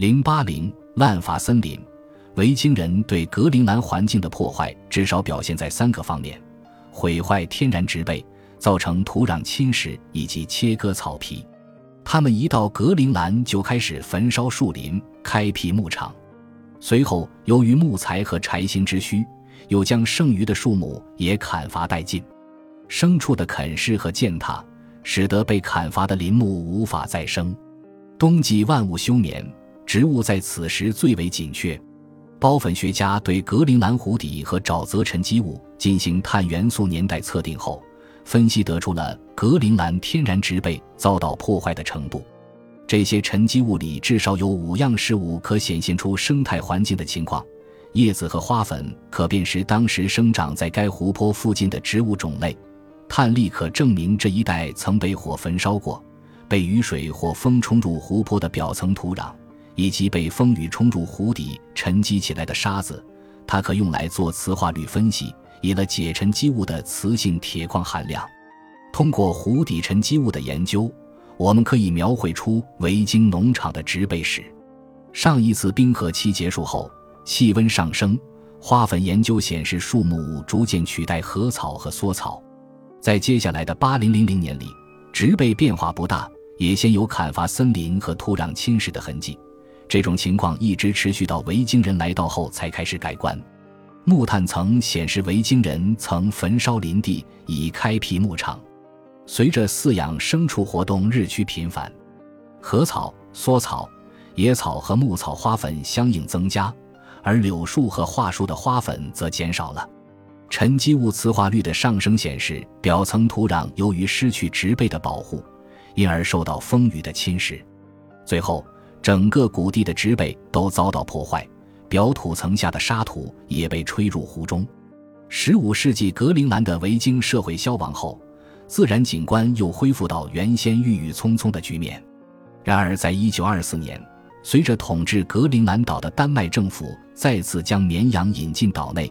零八零滥伐森林，维京人对格陵兰环境的破坏至少表现在三个方面：毁坏天然植被，造成土壤侵蚀，以及切割草皮。他们一到格陵兰就开始焚烧树林，开辟牧场。随后，由于木材和柴薪之需，又将剩余的树木也砍伐殆尽。牲畜的啃食和践踏，使得被砍伐的林木无法再生。冬季万物休眠，植物在此时最为紧缺。孢粉学家对格陵兰湖底和沼泽沉积物进行碳元素年代测定后，分析得出了格陵兰天然植被遭到破坏的程度。这些沉积物里至少有五样事物可显现出生态环境的情况。叶子和花粉可辨识当时生长在该湖泊附近的植物种类。碳粒可证明这一带曾被火焚烧过，被雨水或风冲入湖泊的表层土壤，以及被风雨冲入湖底沉积起来的沙子。它可用来做磁化率分析，以了解沉积物的磁性铁矿含量。通过湖底沉积物的研究，我们可以描绘出维京农场的植被史。上一次冰河期结束后，气温上升，花粉研究显示树木逐渐取代禾草和梭草。在接下来的八零零零年里，植被变化不大，也先有砍伐森林和土壤侵蚀的痕迹。这种情况一直持续到维京人来到后才开始改观。木炭层显示维京人曾焚烧林地以开辟牧场。随着饲养牲畜活动日趋频繁，禾草、梭草、野草和牧草花粉相应增加，而柳树和桦树的花粉则减少了。沉积物磁化率的上升显示，表层土壤由于失去植被的保护，因而受到风雨的侵蚀。最后，整个谷地的植被都遭到破坏，表土层下的沙土也被吹入湖中。十五世纪格陵兰的维京社会消亡后，自然景观又恢复到原先郁郁葱葱的局面。然而，在一九二四年，随着统治格陵兰岛的丹麦政府再次将绵羊引进岛内。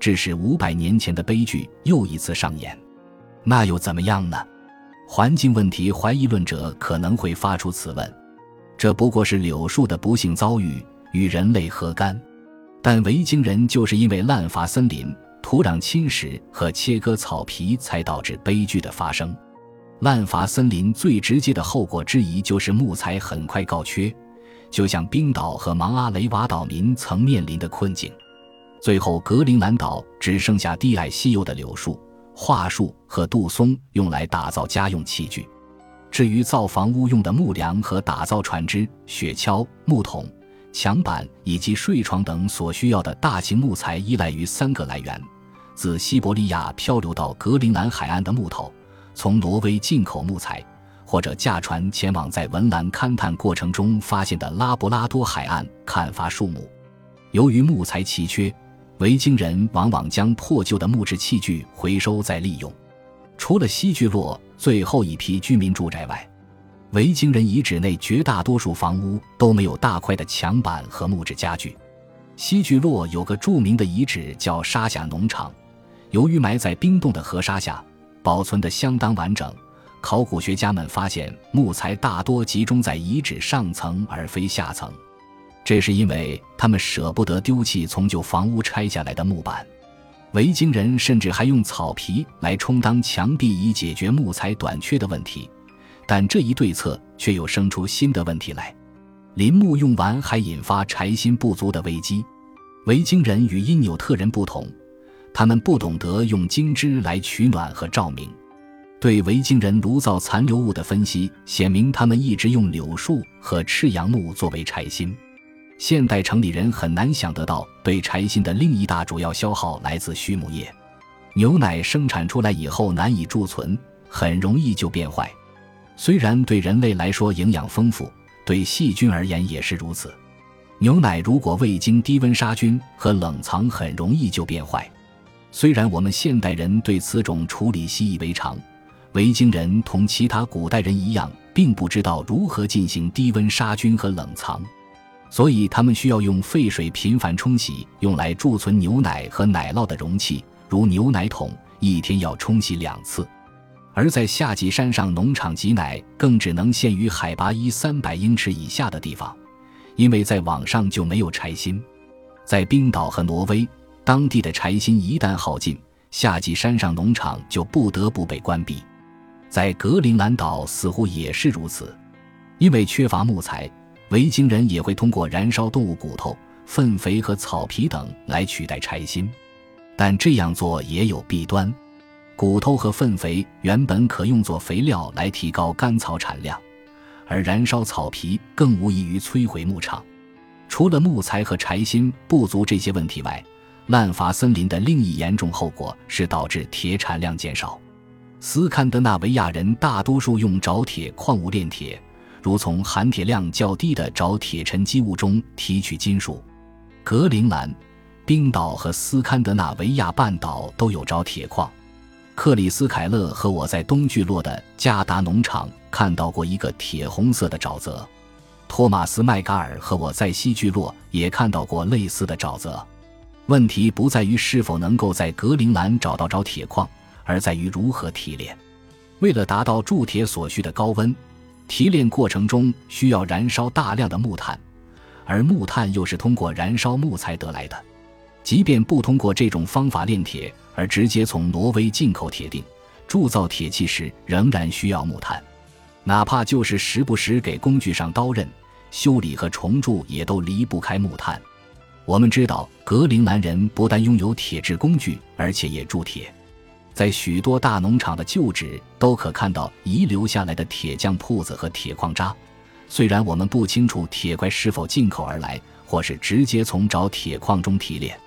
致使五百年前的悲剧又一次上演，那又怎么样呢？环境问题怀疑论者可能会发出此问：这不过是柳树的不幸遭遇，与人类何干？但维京人就是因为滥伐森林、土壤侵蚀和切割草皮，才导致悲剧的发生。滥伐森林最直接的后果之一就是木材很快告缺，就像冰岛和芒阿雷瓦岛民曾面临的困境。最后，格陵兰岛只剩下低矮稀有的柳树、桦树和杜松，用来打造家用器具。至于造房屋用的木梁和打造船只、雪橇、木桶、墙板以及睡床等所需要的大型木材，依赖于三个来源：自西伯利亚漂流到格陵兰海岸的木头，从挪威进口木材，或者驾船前往在文兰勘探过程中发现的拉布拉多海岸砍伐树木。由于木材奇缺。维京人往往将破旧的木质器具回收再利用。除了西聚落最后一批居民住宅外，维京人遗址内绝大多数房屋都没有大块的墙板和木质家具。西聚落有个著名的遗址叫沙下农场，由于埋在冰冻的河沙下，保存得相当完整。考古学家们发现木材大多集中在遗址上层而非下层。这是因为他们舍不得丢弃从旧房屋拆下来的木板，维京人甚至还用草皮来充当墙壁以解决木材短缺的问题，但这一对策却又生出新的问题来：林木用完还引发柴薪不足的危机。维京人与因纽特人不同，他们不懂得用金枝来取暖和照明。对维京人炉灶残留物的分析显明，他们一直用柳树和赤杨木作为柴薪。现代城里人很难想得到，对柴薪的另一大主要消耗来自畜牧业。牛奶生产出来以后难以贮存，很容易就变坏。虽然对人类来说营养丰富，对细菌而言也是如此。牛奶如果未经低温杀菌和冷藏，很容易就变坏。虽然我们现代人对此种处理习以为常，维京人同其他古代人一样，并不知道如何进行低温杀菌和冷藏。所以，他们需要用沸水频繁冲洗用来贮存牛奶和奶酪的容器，如牛奶桶，一天要冲洗两次。而在夏季山上农场挤奶，更只能限于海拔一三百英尺以下的地方，因为在网上就没有柴薪。在冰岛和挪威，当地的柴薪一旦耗尽，夏季山上农场就不得不被关闭。在格陵兰岛似乎也是如此，因为缺乏木材，维京人也会通过燃烧动物骨头、粪肥和草皮等来取代柴薪。但这样做也有弊端，骨头和粪肥原本可用作肥料来提高干草产量，而燃烧草皮更无异于摧毁牧场。除了木材和柴薪不足这些问题外，滥伐森林的另一严重后果是导致铁产量减少。斯堪的纳维亚人大多数用找铁矿物炼铁，如从含铁量较低的找铁沉积物中提取金属。格陵兰。冰岛和斯堪的纳维亚半岛都有找铁矿。克里斯凯勒和我在东聚落的加达农场看到过一个铁红色的沼泽。托马斯麦嘎尔和我在西聚落也看到过类似的沼泽。问题不在于是否能够在格陵兰找到找铁矿，而在于如何提炼。为了达到铸铁所需的高温，提炼过程中需要燃烧大量的木炭，而木炭又是通过燃烧木材得来的。即便不通过这种方法炼铁，而直接从挪威进口铁锭，铸造铁器时仍然需要木炭，哪怕就是时不时给工具上刀刃、修理和重铸，也都离不开木炭。我们知道，格陵兰人不但拥有铁制工具，而且也铸铁。在许多大农场的旧址都可看到遗留下来的铁匠铺子和铁矿渣。虽然我们不清楚铁块是否进口而来，或是直接从找铁矿中提炼。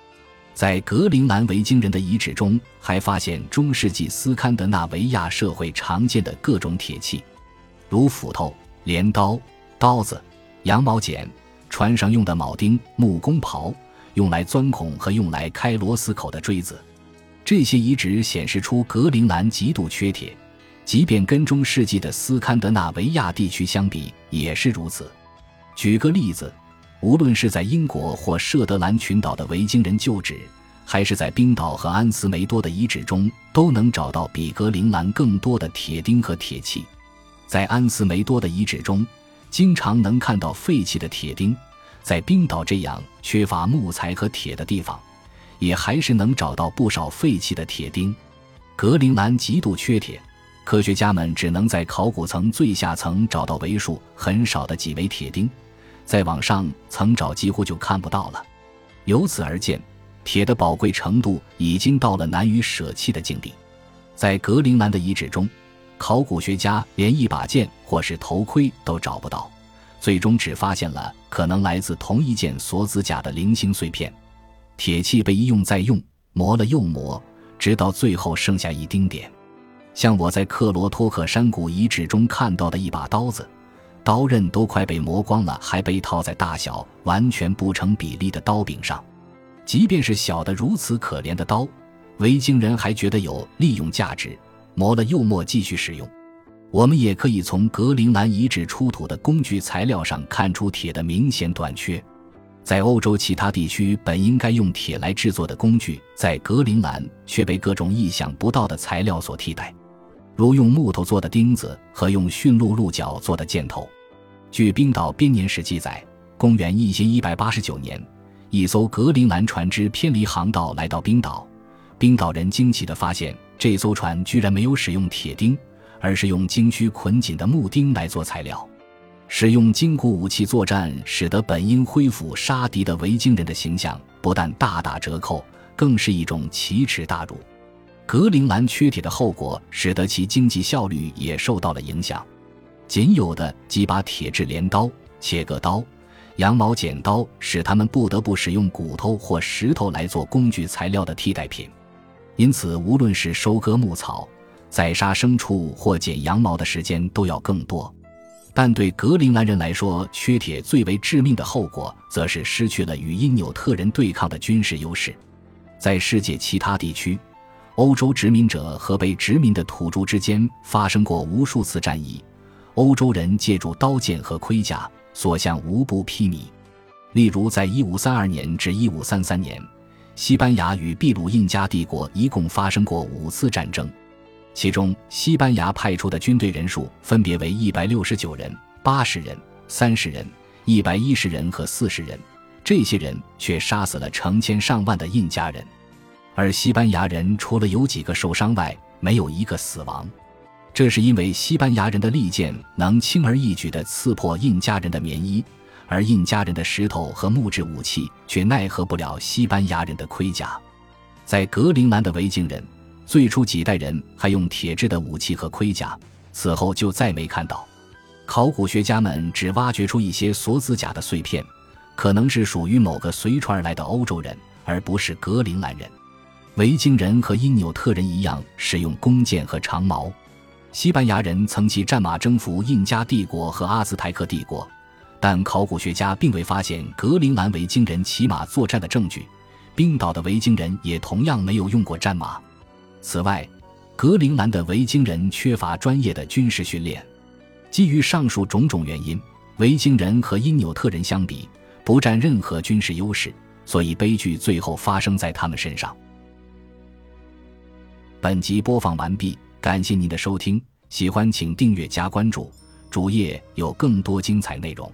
在格陵兰维京人的遗址中，还发现中世纪斯堪的纳维亚社会常见的各种铁器，如斧头、镰刀、刀子、羊毛剪、船上用的铆钉、木工刨、用来钻孔和用来开螺丝口的锥子。这些遗址显示出格陵兰极度缺铁，即便跟中世纪的斯堪的纳维亚地区相比也是如此。举个例子。无论是在英国或舍德兰群岛的维京人旧址，还是在冰岛和安斯梅多的遗址中，都能找到比格陵兰更多的铁钉和铁器。在安斯梅多的遗址中，经常能看到废弃的铁钉；在冰岛这样缺乏木材和铁的地方，也还是能找到不少废弃的铁钉。格陵兰极度缺铁，科学家们只能在考古层最下层找到为数很少的几枚铁钉。再往上层找，几乎就看不到了。由此而见，铁的宝贵程度已经到了难以舍弃的境地。在格陵兰的遗址中，考古学家连一把剑或是头盔都找不到，最终只发现了可能来自同一件锁子甲的零星碎片。铁器被一用再用，磨了又磨，直到最后剩下一丁点。像我在克罗托克山谷遗址中看到的一把刀子。刀刃都快被磨光了，还被套在大小完全不成比例的刀柄上。即便是小的如此可怜的刀，维京人还觉得有利用价值，磨了又磨继续使用。我们也可以从格陵兰遗址出土的工具材料上看出铁的明显短缺。在欧洲其他地区本应该用铁来制作的工具，在格陵兰却被各种意想不到的材料所替代。如用木头做的钉子和用驯鹿鹿角做的箭头。据冰岛编年史记载，公元一千一百八十九年，一艘格陵兰船只偏离航道来到冰岛。冰岛人惊奇地发现，这艘船居然没有使用铁钉，而是用鲸须捆紧的木钉来做材料。使用金骨武器作战，使得本应恢复杀敌的维京人的形象不但大打折扣，更是一种奇耻大辱。格陵兰缺铁的后果，使得其经济效率也受到了影响。仅有的几把铁制镰刀、切割刀、羊毛剪刀，使他们不得不使用骨头或石头来做工具材料的替代品。因此，无论是收割牧草、宰杀牲畜或剪羊毛的时间都要更多。但对格陵兰人来说，缺铁最为致命的后果，则是失去了与因纽特人对抗的军事优势。在世界其他地区。欧洲殖民者和被殖民的土著之间发生过无数次战役，欧洲人借助刀剑和盔甲，所向无不披靡。例如，在1532年至1533年，西班牙与秘鲁印加帝国一共发生过五次战争，其中西班牙派出的军队人数分别为169人、80人、30人、一百一十人和四十人，这些人却杀死了成千上万的印加人，而西班牙人除了有几个受伤外，没有一个死亡。这是因为西班牙人的利剑能轻而易举地刺破印加人的棉衣，而印加人的石头和木质武器却奈何不了西班牙人的盔甲。在格陵兰的维京人，最初几代人还用铁制的武器和盔甲，此后就再没看到。考古学家们只挖掘出一些锁子甲的碎片，可能是属于某个随船而来的欧洲人，而不是格陵兰人。维京人和因纽特人一样使用弓箭和长矛。西班牙人曾骑战马征服印加帝国和阿兹台克帝国，但考古学家并未发现格陵兰维京人骑马作战的证据。冰岛的维京人也同样没有用过战马。此外，格陵兰的维京人缺乏专业的军事训练。基于上述种种原因，维京人和因纽特人相比不占任何军事优势，所以悲剧最后发生在他们身上。本集播放完毕。感谢您的收听，喜欢请订阅加关注，主页有更多精彩内容。